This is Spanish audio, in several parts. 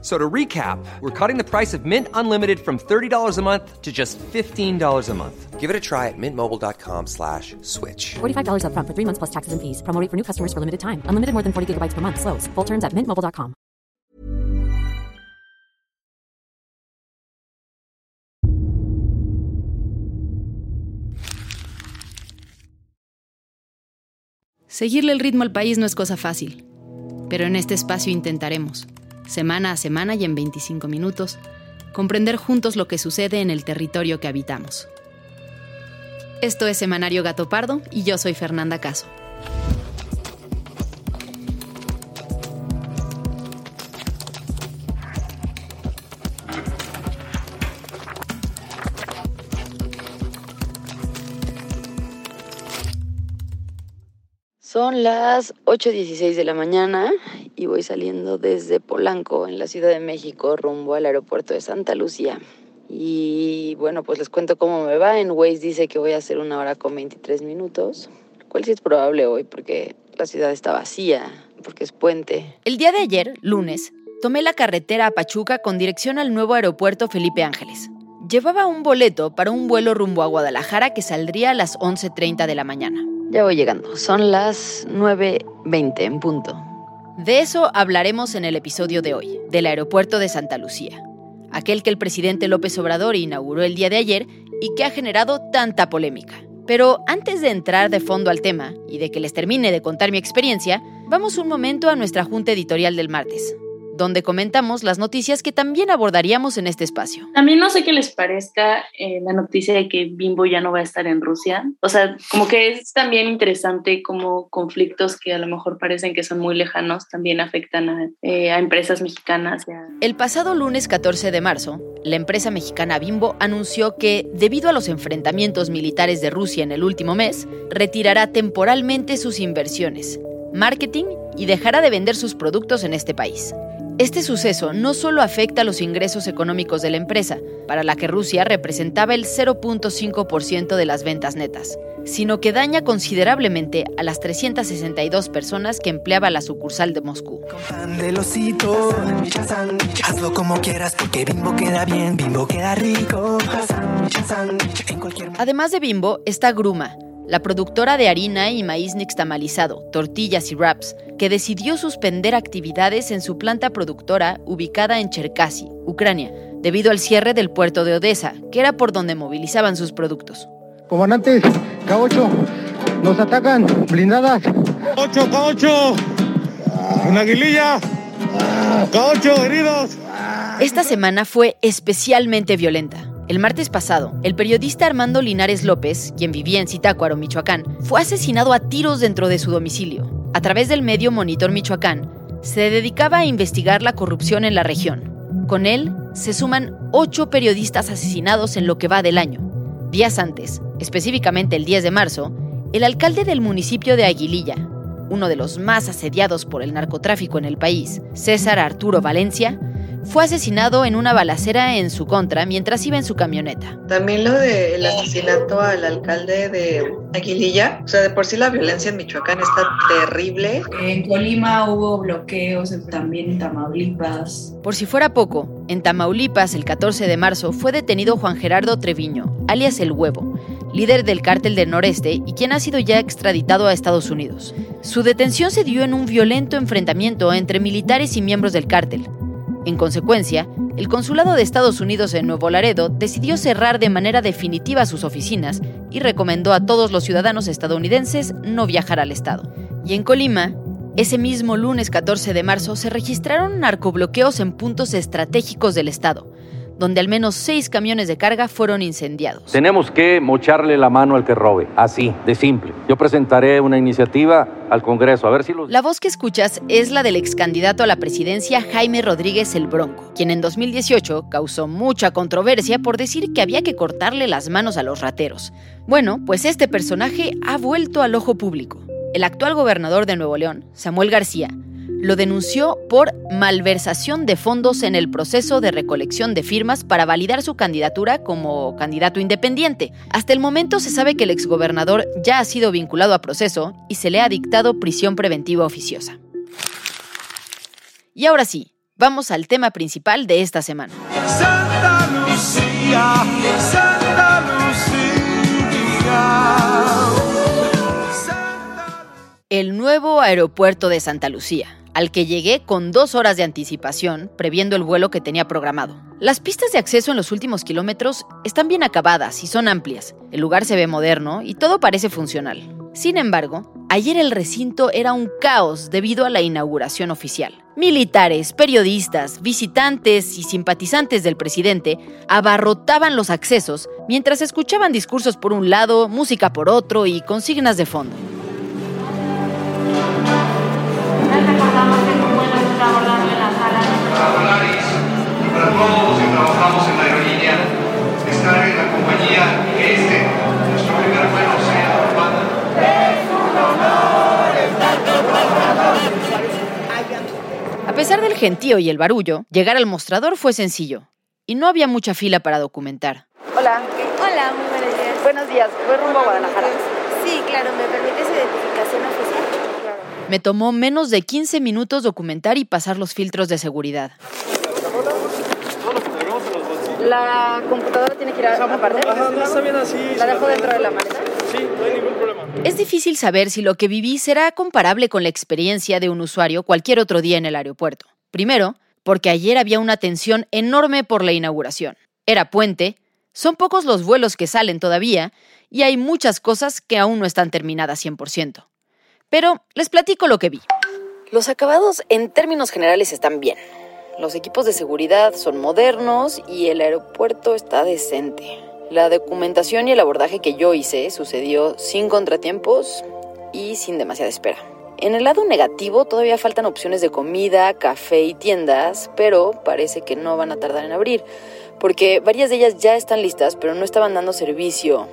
So to recap, we're cutting the price of Mint Unlimited from $30 a month to just $15 a month. Give it a try at mintmobile.com slash switch. $45 upfront for three months plus taxes and fees. Promo rate for new customers for limited time. Unlimited more than 40 gigabytes per month. Slows. Full terms at mintmobile.com. Seguirle el ritmo al país no es cosa fácil, pero en este espacio intentaremos, semana a semana y en 25 minutos, comprender juntos lo que sucede en el territorio que habitamos. Esto es Semanario Gato Pardo y yo soy Fernanda Caso. Son las 8.16 de la mañana y voy saliendo desde Polanco, en la Ciudad de México, rumbo al aeropuerto de Santa Lucía. Y bueno, pues les cuento cómo me va. En Waze dice que voy a hacer una hora con 23 minutos, cual sí es probable hoy porque la ciudad está vacía, porque es puente. El día de ayer, lunes, tomé la carretera a Pachuca con dirección al nuevo aeropuerto Felipe Ángeles. Llevaba un boleto para un vuelo rumbo a Guadalajara que saldría a las 11.30 de la mañana. Ya voy llegando, son las 9.20 en punto. De eso hablaremos en el episodio de hoy, del aeropuerto de Santa Lucía, aquel que el presidente López Obrador inauguró el día de ayer y que ha generado tanta polémica. Pero antes de entrar de fondo al tema y de que les termine de contar mi experiencia, vamos un momento a nuestra junta editorial del martes, donde comentamos las noticias que también abordaríamos en este espacio. Mí no sé qué les parezca eh, la noticia de que Bimbo ya no va a estar en Rusia. O sea, como que es también interesante cómo conflictos que a lo mejor parecen que son muy lejanos también afectan a, eh, a empresas mexicanas. A... El pasado lunes 14 de marzo, la empresa mexicana Bimbo anunció que, debido a los enfrentamientos militares de Rusia en el último mes, retirará temporalmente sus inversiones, marketing y dejará de vender sus productos en este país. Este suceso no solo afecta a los ingresos económicos de la empresa, para la que Rusia representaba el 0.5% de las ventas netas, sino que daña considerablemente a las 362 personas que empleaba la sucursal de Moscú. Además de Bimbo está Gruma, la productora de harina y maíz nixtamalizado, tortillas y wraps, que decidió suspender actividades en su planta productora ubicada en Cherkasy, Ucrania, debido al cierre del puerto de Odessa, que era por donde movilizaban sus productos. Comandantes, K8, nos atacan, blindadas. K8, K8, una aguililla, K8, heridos. Esta semana fue especialmente violenta. El martes pasado, el periodista Armando Linares López, quien vivía en Zitácuaro, Michoacán, fue asesinado a tiros dentro de su domicilio. A través del medio Monitor Michoacán, se dedicaba a investigar la corrupción en la región. Con él se suman ocho periodistas asesinados en lo que va del año. Días antes, específicamente el 10 de marzo, el alcalde del municipio de Aguililla, uno de los más asediados por el narcotráfico en el país, César Arturo Valencia, fue asesinado en una balacera en su contra mientras iba en su camioneta. También lo del asesinato al alcalde de Aguililla, o sea, de por sí la violencia en Michoacán está terrible. En Colima hubo bloqueos, también en Tamaulipas. Por si fuera poco, en Tamaulipas el 14 de marzo fue detenido Juan Gerardo Treviño, alias El Huevo, líder del cártel del noreste y quien ha sido ya extraditado a Estados Unidos. Su detención se dio en un violento enfrentamiento entre militares y miembros del cártel. En consecuencia, el Consulado de Estados Unidos en Nuevo Laredo decidió cerrar de manera definitiva sus oficinas y recomendó a todos los ciudadanos estadounidenses no viajar al estado. Y en Colima, ese mismo lunes 14 de marzo se registraron narcobloqueos en puntos estratégicos del estado, donde al menos seis camiones de carga fueron incendiados. Tenemos que mocharle la mano al que robe, así, de simple. Yo presentaré una iniciativa al Congreso, a ver si los... La voz que escuchas es la del ex candidato a la presidencia Jaime Rodríguez el Bronco, quien en 2018 causó mucha controversia por decir que había que cortarle las manos a los rateros. Bueno, pues este personaje ha vuelto al ojo público. El actual gobernador de Nuevo León, Samuel García, lo denunció por malversación de fondos en el proceso de recolección de firmas para validar su candidatura como candidato independiente. Hasta el momento se sabe que el exgobernador ya ha sido vinculado a proceso y se le ha dictado prisión preventiva oficiosa. Y ahora sí, vamos al tema principal de esta semana. Santa Lucía, Santa Lucía. El nuevo aeropuerto de Santa Lucía, al que llegué con dos horas de anticipación, previendo el vuelo que tenía programado. Las pistas de acceso en los últimos kilómetros están bien acabadas y son amplias. El lugar se ve moderno y todo parece funcional. Sin embargo, ayer el recinto era un caos debido a la inauguración oficial. Militares, periodistas, visitantes y simpatizantes del presidente abarrotaban los accesos mientras escuchaban discursos por un lado, música por otro y consignas de fondo. Pesar del gentío y el barullo, llegar al mostrador fue sencillo y no había mucha fila para documentar. Hola. Hola, muy buenos días. Buenos días, voy rumbo a Guadalajara. Sí, claro, ¿me permite su identificación oficial? Me tomó menos de 15 minutos documentar y pasar los filtros de seguridad. ¿La computadora tiene que ir a aparte? Ajá, no está bien así. ¿La dejo dentro de la maleta? Sí, no hay ningún. Es difícil saber si lo que viví será comparable con la experiencia de un usuario cualquier otro día en el aeropuerto. Primero, porque ayer había una tensión enorme por la inauguración. Era puente, son pocos los vuelos que salen todavía y hay muchas cosas que aún no están terminadas 100%. Pero les platico lo que vi. Los acabados en términos generales están bien. Los equipos de seguridad son modernos y el aeropuerto está decente. La documentación y el abordaje que yo hice sucedió sin contratiempos y sin demasiada espera. En el lado negativo todavía faltan opciones de comida, café y tiendas, pero parece que no van a tardar en abrir, porque varias de ellas ya están listas, pero no estaban dando servicio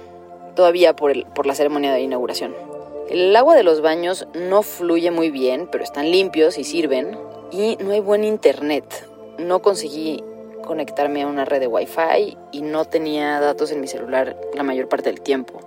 todavía por, el, por la ceremonia de inauguración. El agua de los baños no fluye muy bien, pero están limpios y sirven, y no hay buen internet. No conseguí conectarme a una red de Wi-Fi y no tenía datos en mi celular la mayor parte del tiempo.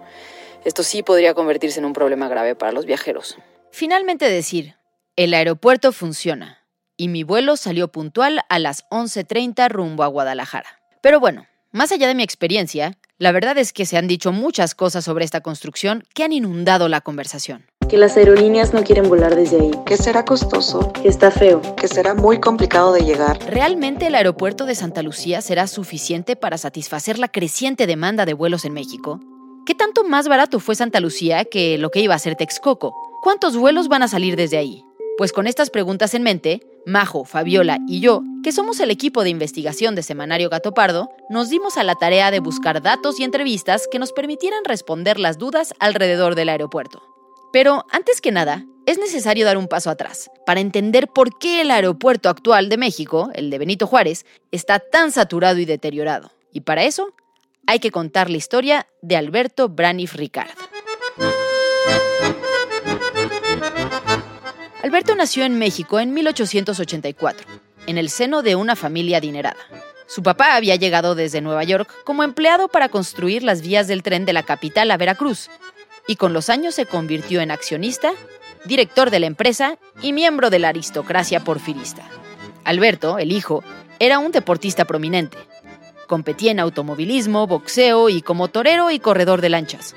Esto sí podría convertirse en un problema grave para los viajeros. Finalmente decir, el aeropuerto funciona y mi vuelo salió puntual a las 11.30 rumbo a Guadalajara. Pero bueno, más allá de mi experiencia, la verdad es que se han dicho muchas cosas sobre esta construcción que han inundado la conversación. Que las aerolíneas no quieren volar desde ahí. Que será costoso. Que está feo. Que será muy complicado de llegar. ¿Realmente el aeropuerto de Santa Lucía será suficiente para satisfacer la creciente demanda de vuelos en México? ¿Qué tanto más barato fue Santa Lucía que lo que iba a ser Texcoco? ¿Cuántos vuelos van a salir desde ahí? Pues con estas preguntas en mente, Majo, Fabiola y yo, que somos el equipo de investigación de Semanario Gato Pardo, nos dimos a la tarea de buscar datos y entrevistas que nos permitieran responder las dudas alrededor del aeropuerto. Pero antes que nada, es necesario dar un paso atrás para entender por qué el aeropuerto actual de México, el de Benito Juárez, está tan saturado y deteriorado. Y para eso, hay que contar la historia de Alberto Braniff Ricard. Alberto nació en México en 1884, en el seno de una familia adinerada. Su papá había llegado desde Nueva York como empleado para construir las vías del tren de la capital a Veracruz, y con los años se convirtió en accionista, director de la empresa y miembro de la aristocracia porfirista. Alberto, el hijo, era un deportista prominente. Competía en automovilismo, boxeo y como torero y corredor de lanchas.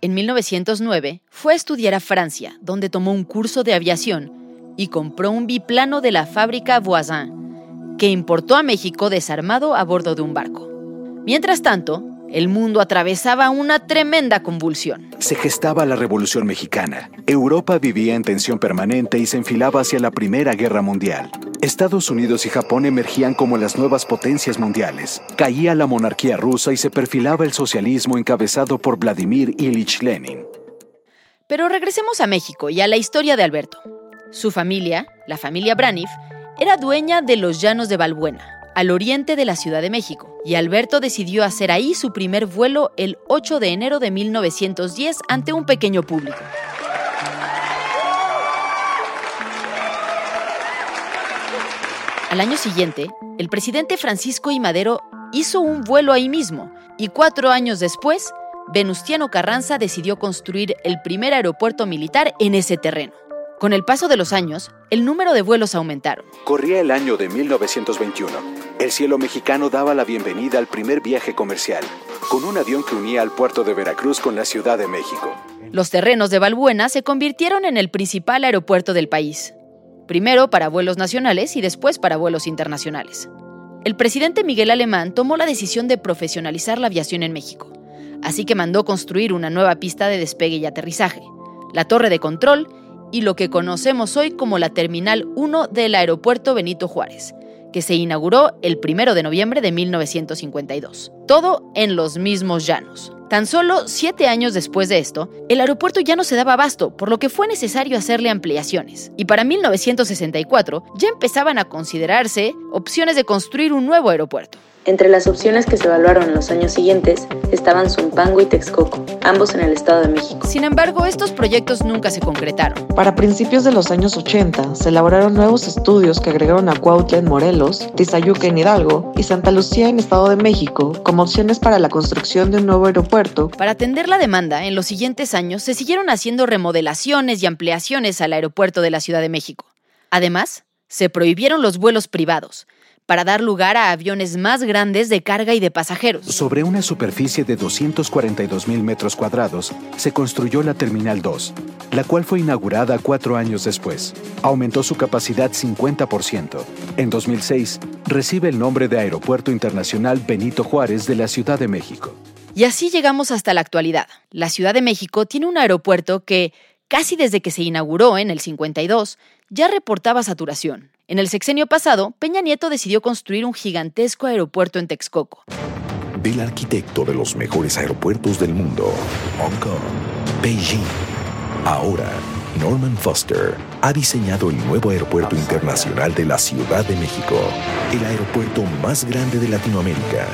En 1909 fue a estudiar a Francia, donde tomó un curso de aviación y compró un biplano de la fábrica Voisin, que importó a México desarmado a bordo de un barco. Mientras tanto, el mundo atravesaba una tremenda convulsión. Se gestaba la Revolución Mexicana. Europa vivía en tensión permanente y se enfilaba hacia la Primera Guerra Mundial. Estados Unidos y Japón emergían como las nuevas potencias mundiales. Caía la monarquía rusa y se perfilaba el socialismo encabezado por Vladimir Ilich Lenin. Pero regresemos a México y a la historia de Alberto. Su familia, la familia Braniff, era dueña de los llanos de Balbuena, al oriente de la Ciudad de México, y Alberto decidió hacer ahí su primer vuelo el 8 de enero de 1910 ante un pequeño público. Al año siguiente, el presidente Francisco I. Madero hizo un vuelo ahí mismo y cuatro años después, Venustiano Carranza decidió construir el primer aeropuerto militar en ese terreno. Con el paso de los años, el número de vuelos aumentaron. Corría el año de 1921. El cielo mexicano daba la bienvenida al primer viaje comercial, con un avión que unía al puerto de Veracruz con la Ciudad de México. Los terrenos de Balbuena se convirtieron en el principal aeropuerto del país, primero para vuelos nacionales y después para vuelos internacionales. El presidente Miguel Alemán tomó la decisión de profesionalizar la aviación en México, así que mandó construir una nueva pista de despegue y aterrizaje, la torre de control y lo que conocemos hoy como la Terminal 1 del Aeropuerto Benito Juárez, que se inauguró el 1 de noviembre de 1952. Todo en los mismos llanos. Tan solo siete años después de esto, el aeropuerto ya no se daba abasto, por lo que fue necesario hacerle ampliaciones. Y para 1964 ya empezaban a considerarse opciones de construir un nuevo aeropuerto. Entre las opciones que se evaluaron en los años siguientes estaban Zumpango y Texcoco, ambos en el Estado de México. Sin embargo, estos proyectos nunca se concretaron. Para principios de los años 80, se elaboraron nuevos estudios que agregaron a Cuautla en Morelos, Tizayuca en Hidalgo y Santa Lucía en Estado de México como opciones para la construcción de un nuevo aeropuerto. Para atender la demanda, en los siguientes años se siguieron haciendo remodelaciones y ampliaciones al aeropuerto de la Ciudad de México. Además, se prohibieron los vuelos privados, para dar lugar a aviones más grandes de carga y de pasajeros. Sobre una superficie de 242 mil metros cuadrados, se construyó la Terminal 2, la cual fue inaugurada cuatro años después. Aumentó su capacidad 50%. En 2006, recibe el nombre de Aeropuerto Internacional Benito Juárez de la Ciudad de México. Y así llegamos hasta la actualidad. La Ciudad de México tiene un aeropuerto que, casi desde que se inauguró en el 52, ya reportaba saturación. En el sexenio pasado, Peña Nieto decidió construir un gigantesco aeropuerto en Texcoco. Del arquitecto de los mejores aeropuertos del mundo, Hong Kong, Beijing. Ahora, Norman Foster ha diseñado el nuevo aeropuerto internacional de la Ciudad de México, el aeropuerto más grande de Latinoamérica.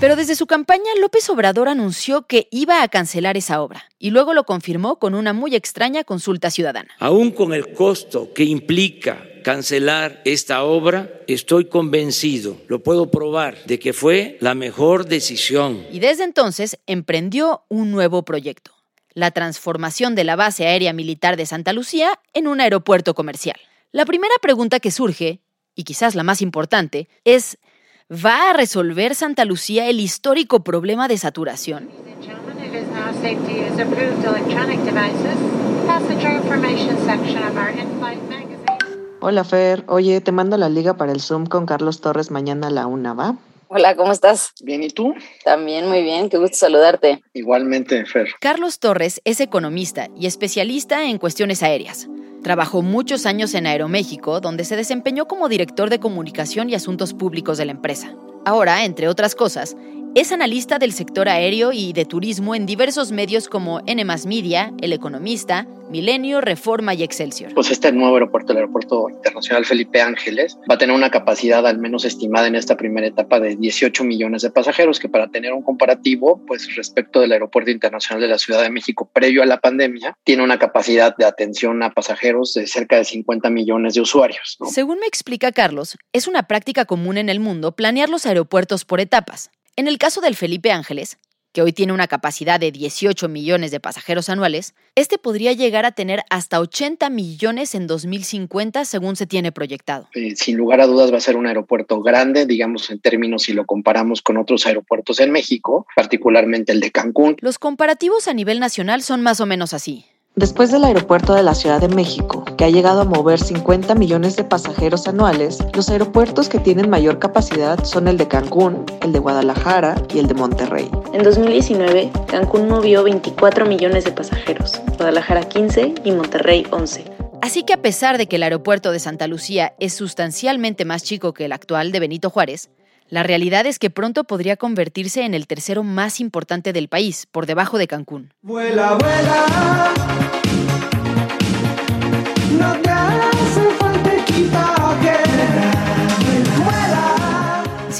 Pero desde su campaña, López Obrador anunció que iba a cancelar esa obra y luego lo confirmó con una muy extraña consulta ciudadana. Aún con el costo que implica cancelar esta obra, estoy convencido, lo puedo probar, de que fue la mejor decisión. Y desde entonces emprendió un nuevo proyecto, la transformación de la base aérea militar de Santa Lucía en un aeropuerto comercial. La primera pregunta que surge, y quizás la más importante, es, ¿va a resolver Santa Lucía el histórico problema de saturación? Hola Fer, oye, te mando la liga para el Zoom con Carlos Torres mañana a la una, ¿va? Hola, ¿cómo estás? Bien, ¿y tú? También muy bien, qué gusto saludarte. Igualmente, Fer. Carlos Torres es economista y especialista en cuestiones aéreas. Trabajó muchos años en Aeroméxico, donde se desempeñó como director de comunicación y asuntos públicos de la empresa. Ahora, entre otras cosas, es analista del sector aéreo y de turismo en diversos medios como N Media, El Economista, Milenio, Reforma y Excelsior. Pues este nuevo aeropuerto, el Aeropuerto Internacional Felipe Ángeles, va a tener una capacidad al menos estimada en esta primera etapa de 18 millones de pasajeros, que para tener un comparativo, pues respecto del Aeropuerto Internacional de la Ciudad de México previo a la pandemia, tiene una capacidad de atención a pasajeros de cerca de 50 millones de usuarios. Según me explica Carlos, es una práctica común en el mundo planear los aeropuertos por etapas. En el caso del Felipe Ángeles, que hoy tiene una capacidad de 18 millones de pasajeros anuales, este podría llegar a tener hasta 80 millones en 2050 según se tiene proyectado. Eh, sin lugar a dudas va a ser un aeropuerto grande, digamos en términos si lo comparamos con otros aeropuertos en México, particularmente el de Cancún. Los comparativos a nivel nacional son más o menos así. Después del aeropuerto de la Ciudad de México, que ha llegado a mover 50 millones de pasajeros anuales, los aeropuertos que tienen mayor capacidad son el de Cancún, el de Guadalajara y el de Monterrey. En 2019, Cancún movió 24 millones de pasajeros, Guadalajara 15 y Monterrey 11. Así que a pesar de que el aeropuerto de Santa Lucía es sustancialmente más chico que el actual de Benito Juárez, la realidad es que pronto podría convertirse en el tercero más importante del país, por debajo de Cancún. Vuela, vuela.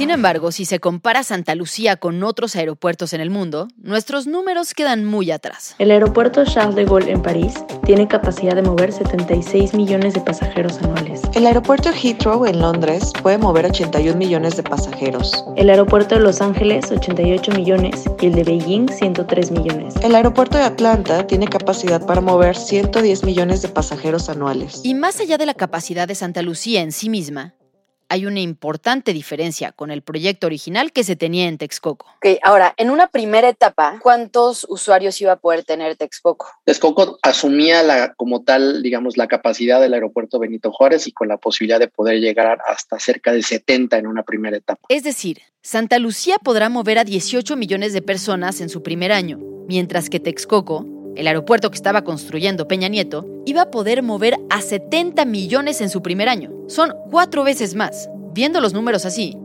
Sin embargo, si se compara Santa Lucía con otros aeropuertos en el mundo, nuestros números quedan muy atrás. El aeropuerto Charles de Gaulle en París tiene capacidad de mover 76 millones de pasajeros anuales. El aeropuerto Heathrow en Londres puede mover 81 millones de pasajeros. El aeropuerto de Los Ángeles 88 millones y el de Beijing 103 millones. El aeropuerto de Atlanta tiene capacidad para mover 110 millones de pasajeros anuales. Y más allá de la capacidad de Santa Lucía en sí misma, hay una importante diferencia con el proyecto original que se tenía en Texcoco. Ok, ahora, en una primera etapa, ¿cuántos usuarios iba a poder tener Texcoco? Texcoco asumía la, como tal, digamos, la capacidad del aeropuerto Benito Juárez y con la posibilidad de poder llegar hasta cerca de 70 en una primera etapa. Es decir, Santa Lucía podrá mover a 18 millones de personas en su primer año, mientras que Texcoco el aeropuerto que estaba construyendo Peña Nieto, iba a poder mover a 70 millones en su primer año. Son cuatro veces más. Viendo los números así,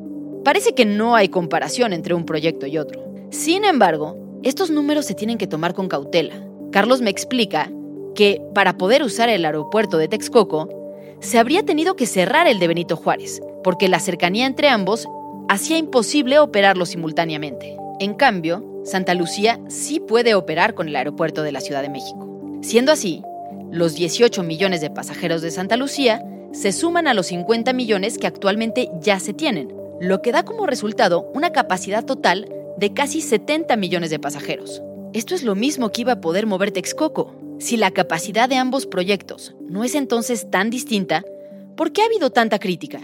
parece que no hay comparación entre un proyecto y otro. Sin embargo, estos números se tienen que tomar con cautela. Carlos me explica que para poder usar el aeropuerto de Texcoco, se habría tenido que cerrar el de Benito Juárez, porque la cercanía entre ambos hacía imposible operarlo simultáneamente. En cambio, Santa Lucía sí puede operar con el aeropuerto de la Ciudad de México. Siendo así, los 18 millones de pasajeros de Santa Lucía se suman a los 50 millones que actualmente ya se tienen, lo que da como resultado una capacidad total de casi 70 millones de pasajeros. Esto es lo mismo que iba a poder mover Texcoco. Si la capacidad de ambos proyectos no es entonces tan distinta, ¿por qué ha habido tanta crítica?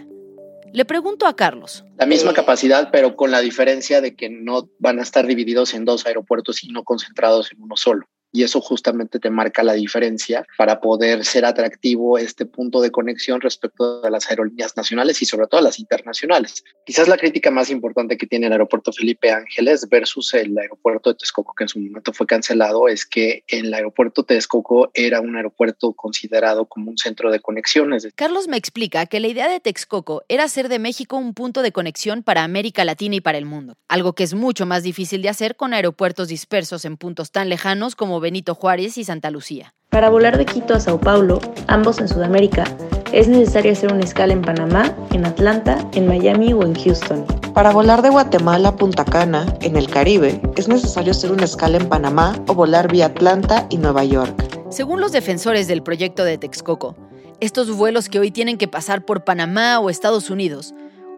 Le pregunto a Carlos. La misma capacidad, pero con la diferencia de que no van a estar divididos en dos aeropuertos y no concentrados en uno solo y eso justamente te marca la diferencia para poder ser atractivo este punto de conexión respecto a las aerolíneas nacionales y sobre todo a las internacionales. Quizás la crítica más importante que tiene el aeropuerto Felipe Ángeles versus el aeropuerto de Texcoco que en su momento fue cancelado es que el aeropuerto Texcoco era un aeropuerto considerado como un centro de conexiones. Carlos me explica que la idea de Texcoco era hacer de México un punto de conexión para América Latina y para el mundo, algo que es mucho más difícil de hacer con aeropuertos dispersos en puntos tan lejanos como Benito Juárez y Santa Lucía. Para volar de Quito a Sao Paulo, ambos en Sudamérica, es necesario hacer una escala en Panamá, en Atlanta, en Miami o en Houston. Para volar de Guatemala a Punta Cana, en el Caribe, es necesario hacer una escala en Panamá o volar vía Atlanta y Nueva York. Según los defensores del proyecto de Texcoco, estos vuelos que hoy tienen que pasar por Panamá o Estados Unidos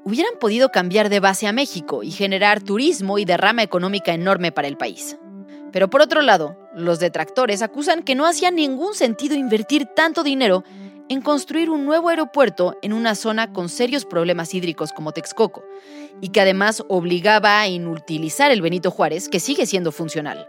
hubieran podido cambiar de base a México y generar turismo y derrama económica enorme para el país. Pero por otro lado, los detractores acusan que no hacía ningún sentido invertir tanto dinero en construir un nuevo aeropuerto en una zona con serios problemas hídricos como Texcoco, y que además obligaba a inutilizar el Benito Juárez, que sigue siendo funcional.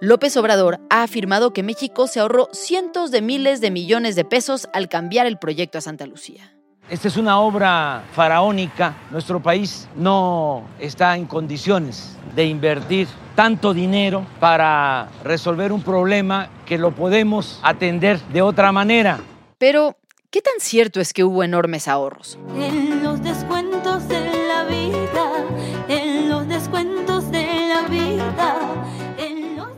López Obrador ha afirmado que México se ahorró cientos de miles de millones de pesos al cambiar el proyecto a Santa Lucía. Esta es una obra faraónica. Nuestro país no está en condiciones de invertir tanto dinero para resolver un problema que lo podemos atender de otra manera. Pero, ¿qué tan cierto es que hubo enormes ahorros? En los descuentos de la vida, en los descuentos de la vida.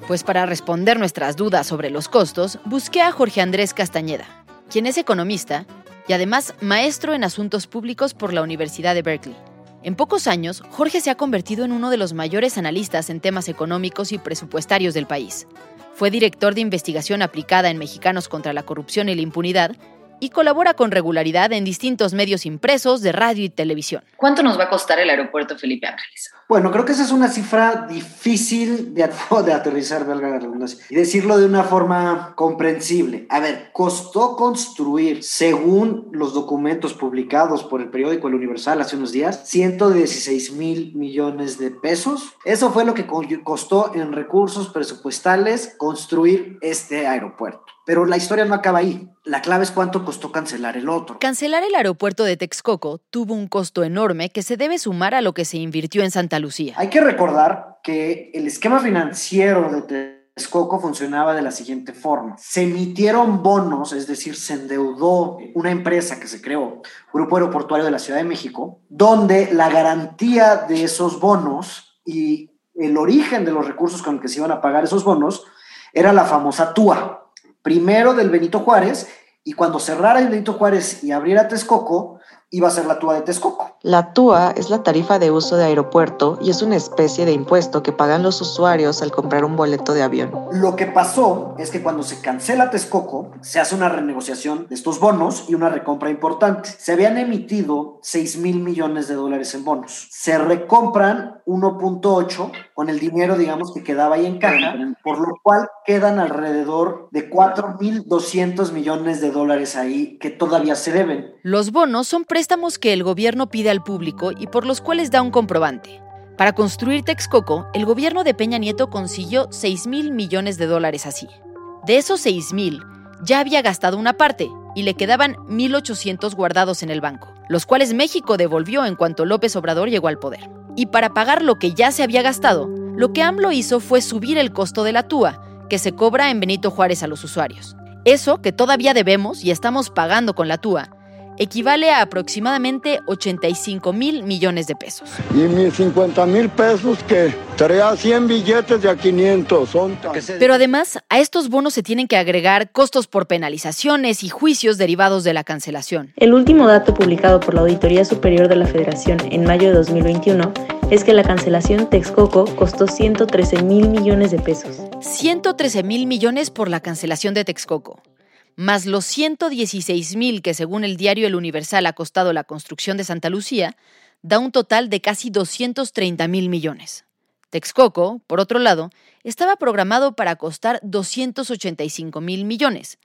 Pues para responder nuestras dudas sobre los costos, busqué a Jorge Andrés Castañeda, quien es economista y además maestro en asuntos públicos por la Universidad de Berkeley. En pocos años, Jorge se ha convertido en uno de los mayores analistas en temas económicos y presupuestarios del país. Fue director de investigación aplicada en Mexicanos contra la Corrupción y la Impunidad y colabora con regularidad en distintos medios impresos de radio y televisión. ¿Cuánto nos va a costar el aeropuerto Felipe Ángeles? Bueno, creo que esa es una cifra difícil de, de aterrizar, valga la redundancia, y decirlo de una forma comprensible. A ver, costó construir, según los documentos publicados por el periódico El Universal hace unos días, 116 mil millones de pesos. Eso fue lo que costó en recursos presupuestales construir este aeropuerto. Pero la historia no acaba ahí. La clave es cuánto costó cancelar el otro. Cancelar el aeropuerto de Texcoco tuvo un costo enorme que se debe sumar a lo que se invirtió en Santa Lucía. Hay que recordar que el esquema financiero de Texcoco funcionaba de la siguiente forma. Se emitieron bonos, es decir, se endeudó una empresa que se creó, Grupo Aeroportuario de la Ciudad de México, donde la garantía de esos bonos y el origen de los recursos con los que se iban a pagar esos bonos era la famosa TUA, primero del Benito Juárez, y cuando cerrara el Benito Juárez y abriera Texcoco, iba a ser la TUA de Texcoco. La TUA es la tarifa de uso de aeropuerto y es una especie de impuesto que pagan los usuarios al comprar un boleto de avión. Lo que pasó es que cuando se cancela Texcoco, se hace una renegociación de estos bonos y una recompra importante. Se habían emitido 6 mil millones de dólares en bonos. Se recompran 1.8 con el dinero, digamos, que quedaba ahí en caja, por lo cual quedan alrededor de 4.200 millones de dólares ahí que todavía se deben. Los bonos son préstamos que el gobierno pide al público y por los cuales da un comprobante. Para construir Texcoco, el gobierno de Peña Nieto consiguió 6 mil millones de dólares así. De esos 6 mil, ya había gastado una parte y le quedaban 1.800 guardados en el banco, los cuales México devolvió en cuanto López Obrador llegó al poder. Y para pagar lo que ya se había gastado, lo que AMLO hizo fue subir el costo de la TUA, que se cobra en Benito Juárez a los usuarios. Eso, que todavía debemos y estamos pagando con la TUA, equivale a aproximadamente 85 mil millones de pesos. Y mis 50 mil pesos que traía 100 billetes de a 500 son... Pero además, a estos bonos se tienen que agregar costos por penalizaciones y juicios derivados de la cancelación. El último dato publicado por la Auditoría Superior de la Federación en mayo de 2021 es que la cancelación Texcoco costó 113 mil millones de pesos. 113 mil millones por la cancelación de Texcoco más los 116 mil que según el diario El Universal ha costado la construcción de Santa Lucía, da un total de casi 230 mil millones. Texcoco, por otro lado, estaba programado para costar 285 mil millones.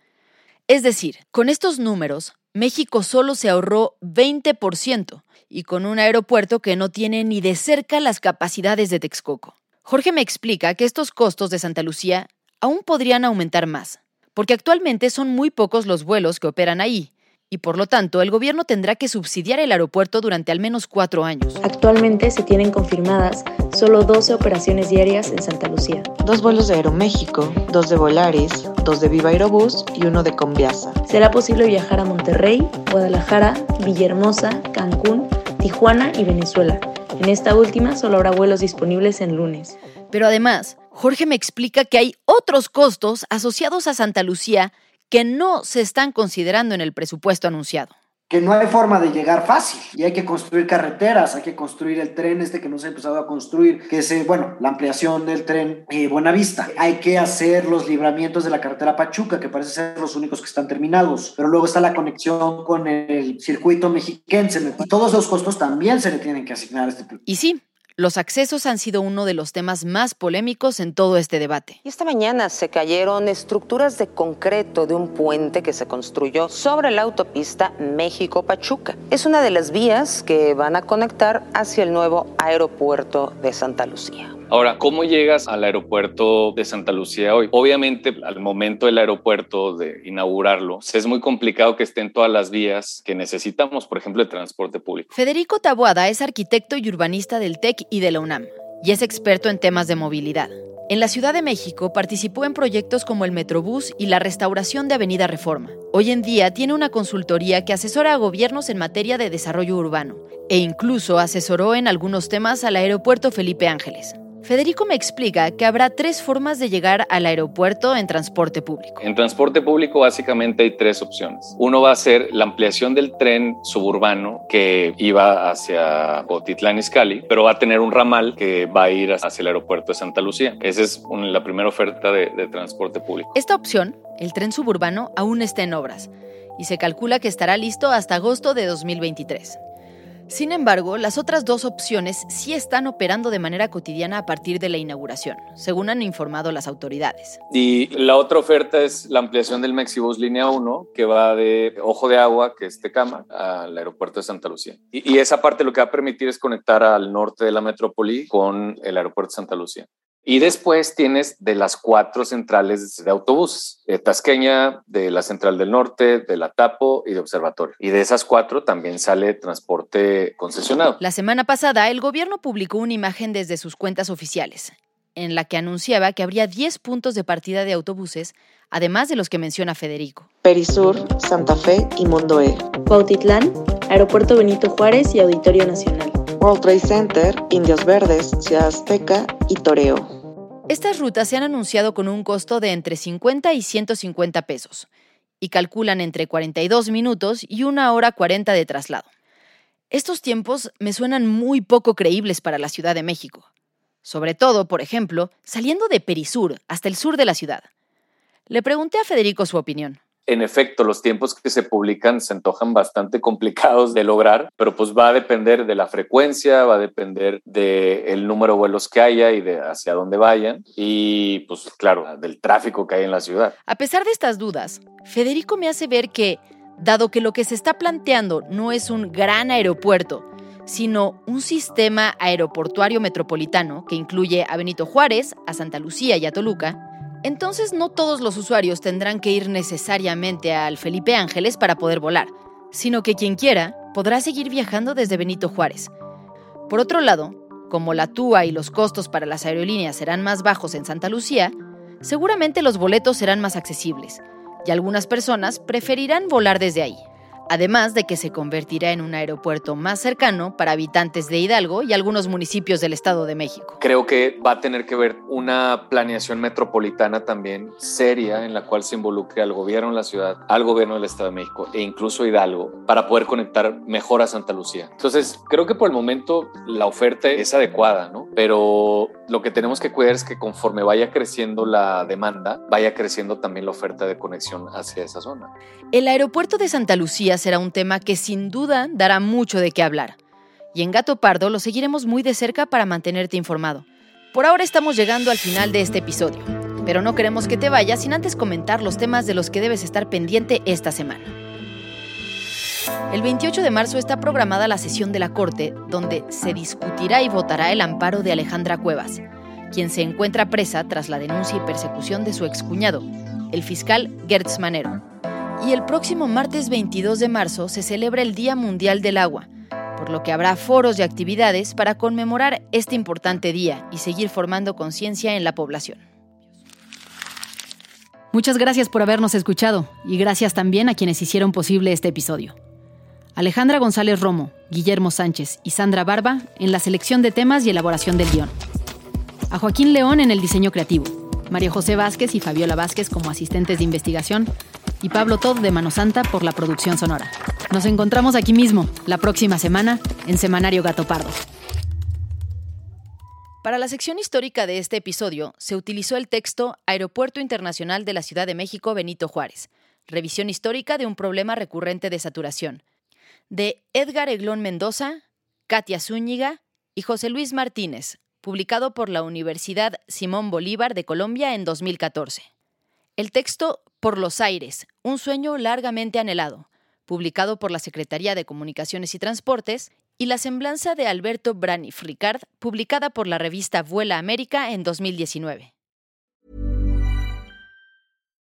Es decir, con estos números, México solo se ahorró 20% y con un aeropuerto que no tiene ni de cerca las capacidades de Texcoco. Jorge me explica que estos costos de Santa Lucía aún podrían aumentar más, porque actualmente son muy pocos los vuelos que operan ahí, y por lo tanto el gobierno tendrá que subsidiar el aeropuerto durante al menos cuatro años. Actualmente se tienen confirmadas solo 12 operaciones diarias en Santa Lucía. Dos vuelos de Aeroméxico, dos de Volaris, dos de Viva Aerobús y uno de Conviasa. Será posible viajar a Monterrey, Guadalajara, Villahermosa, Cancún, Tijuana y Venezuela. En esta última solo habrá vuelos disponibles en lunes. Pero además, Jorge me explica que hay otros costos asociados a Santa Lucía que no se están considerando en el presupuesto anunciado. Que no hay forma de llegar fácil y hay que construir carreteras, hay que construir el tren este que no se ha empezado a construir, que es, eh, bueno, la ampliación del tren eh, Buenavista. Hay que hacer los libramientos de la carretera Pachuca, que parece ser los únicos que están terminados, pero luego está la conexión con el circuito mexiquense y todos esos costos también se le tienen que asignar a este Y sí, los accesos han sido uno de los temas más polémicos en todo este debate. Y esta mañana se cayeron estructuras de concreto de un puente que se construyó sobre la autopista México-Pachuca. Es una de las vías que van a conectar hacia el nuevo aeropuerto de Santa Lucía. Ahora, ¿cómo llegas al aeropuerto de Santa Lucía hoy? Obviamente, al momento del aeropuerto de inaugurarlo, es muy complicado que estén todas las vías que necesitamos, por ejemplo, el transporte público. Federico Taboada es arquitecto y urbanista del TEC y de la UNAM, y es experto en temas de movilidad. En la Ciudad de México participó en proyectos como el Metrobús y la restauración de Avenida Reforma. Hoy en día tiene una consultoría que asesora a gobiernos en materia de desarrollo urbano e incluso asesoró en algunos temas al aeropuerto Felipe Ángeles. Federico me explica que habrá tres formas de llegar al aeropuerto en transporte público. En transporte público básicamente hay tres opciones. Uno va a ser la ampliación del tren suburbano que iba hacia Botitlán Izcalli, pero va a tener un ramal que va a ir hacia el aeropuerto de Santa Lucía. Esa es la primera oferta de, de transporte público. Esta opción, el tren suburbano, aún está en obras y se calcula que estará listo hasta agosto de 2023. Sin embargo, las otras dos opciones sí están operando de manera cotidiana a partir de la inauguración, según han informado las autoridades. Y la otra oferta es la ampliación del Mexibus Línea 1, que va de Ojo de Agua, que es Tecama, al aeropuerto de Santa Lucía. Y, y esa parte lo que va a permitir es conectar al norte de la metrópoli con el aeropuerto de Santa Lucía. Y después tienes de las cuatro centrales de autobuses, de Tasqueña, de la Central del Norte, de la Tapo y de Observatorio. Y de esas cuatro también sale transporte concesionado. La semana pasada, el gobierno publicó una imagen desde sus cuentas oficiales, en la que anunciaba que habría 10 puntos de partida de autobuses, además de los que menciona Federico. Perisur, Santa Fe y Mundo E. Cuautitlán, Aeropuerto Benito Juárez y Auditorio Nacional. World Trade Center, Indios Verdes, Ciudad Azteca y Toreo. Estas rutas se han anunciado con un costo de entre 50 y 150 pesos y calculan entre 42 minutos y una hora 40 de traslado. Estos tiempos me suenan muy poco creíbles para la Ciudad de México. Sobre todo, por ejemplo, saliendo de Perisur hasta el sur de la ciudad. Le pregunté a Federico su opinión en efecto, los tiempos que se publican se antojan bastante complicados de lograr, pero pues va a depender de la frecuencia, va a depender del número de vuelos que haya y de hacia dónde vayan y pues claro, del tráfico que hay en la ciudad. A pesar de estas dudas, Federico me hace ver que, dado que lo que se está planteando no es un gran aeropuerto, sino un sistema aeroportuario metropolitano que incluye a Benito Juárez, a Santa Lucía y a Toluca, entonces no todos los usuarios tendrán que ir necesariamente al Felipe Ángeles para poder volar, sino que quien quiera podrá seguir viajando desde Benito Juárez. Por otro lado, como la TUA y los costos para las aerolíneas serán más bajos en Santa Lucía, seguramente los boletos serán más accesibles, y algunas personas preferirán volar desde ahí además de que se convertirá en un aeropuerto más cercano para habitantes de Hidalgo y algunos municipios del Estado de México. Creo que va a tener que ver una planeación metropolitana también seria en la cual se involucre al gobierno de la ciudad, al gobierno del Estado de México e incluso Hidalgo para poder conectar mejor a Santa Lucía. Entonces, creo que por el momento la oferta es adecuada, ¿no? Pero lo que tenemos que cuidar es que conforme vaya creciendo la demanda, vaya creciendo también la oferta de conexión hacia esa zona. El aeropuerto de Santa Lucía será un tema que sin duda dará mucho de qué hablar. Y en Gato Pardo lo seguiremos muy de cerca para mantenerte informado. Por ahora estamos llegando al final de este episodio, pero no queremos que te vayas sin antes comentar los temas de los que debes estar pendiente esta semana. El 28 de marzo está programada la sesión de la Corte, donde se discutirá y votará el amparo de Alejandra Cuevas, quien se encuentra presa tras la denuncia y persecución de su excuñado, el fiscal Gertz Manero. Y el próximo martes 22 de marzo se celebra el Día Mundial del Agua, por lo que habrá foros y actividades para conmemorar este importante día y seguir formando conciencia en la población. Muchas gracias por habernos escuchado y gracias también a quienes hicieron posible este episodio. Alejandra González Romo, Guillermo Sánchez y Sandra Barba en la selección de temas y elaboración del guion. A Joaquín León en el diseño creativo, María José Vázquez y Fabiola Vázquez como asistentes de investigación y Pablo Todd de Mano Santa por la producción sonora. Nos encontramos aquí mismo, la próxima semana, en Semanario Gato Pardo. Para la sección histórica de este episodio se utilizó el texto Aeropuerto Internacional de la Ciudad de México Benito Juárez, revisión histórica de un problema recurrente de saturación, de Edgar Eglón Mendoza, Katia Zúñiga y José Luis Martínez, publicado por la Universidad Simón Bolívar de Colombia en 2014. El texto Por los aires, un sueño largamente anhelado, publicado por la Secretaría de Comunicaciones y Transportes, y La semblanza de Alberto Braniff Ricard, publicada por la revista Vuela América en 2019.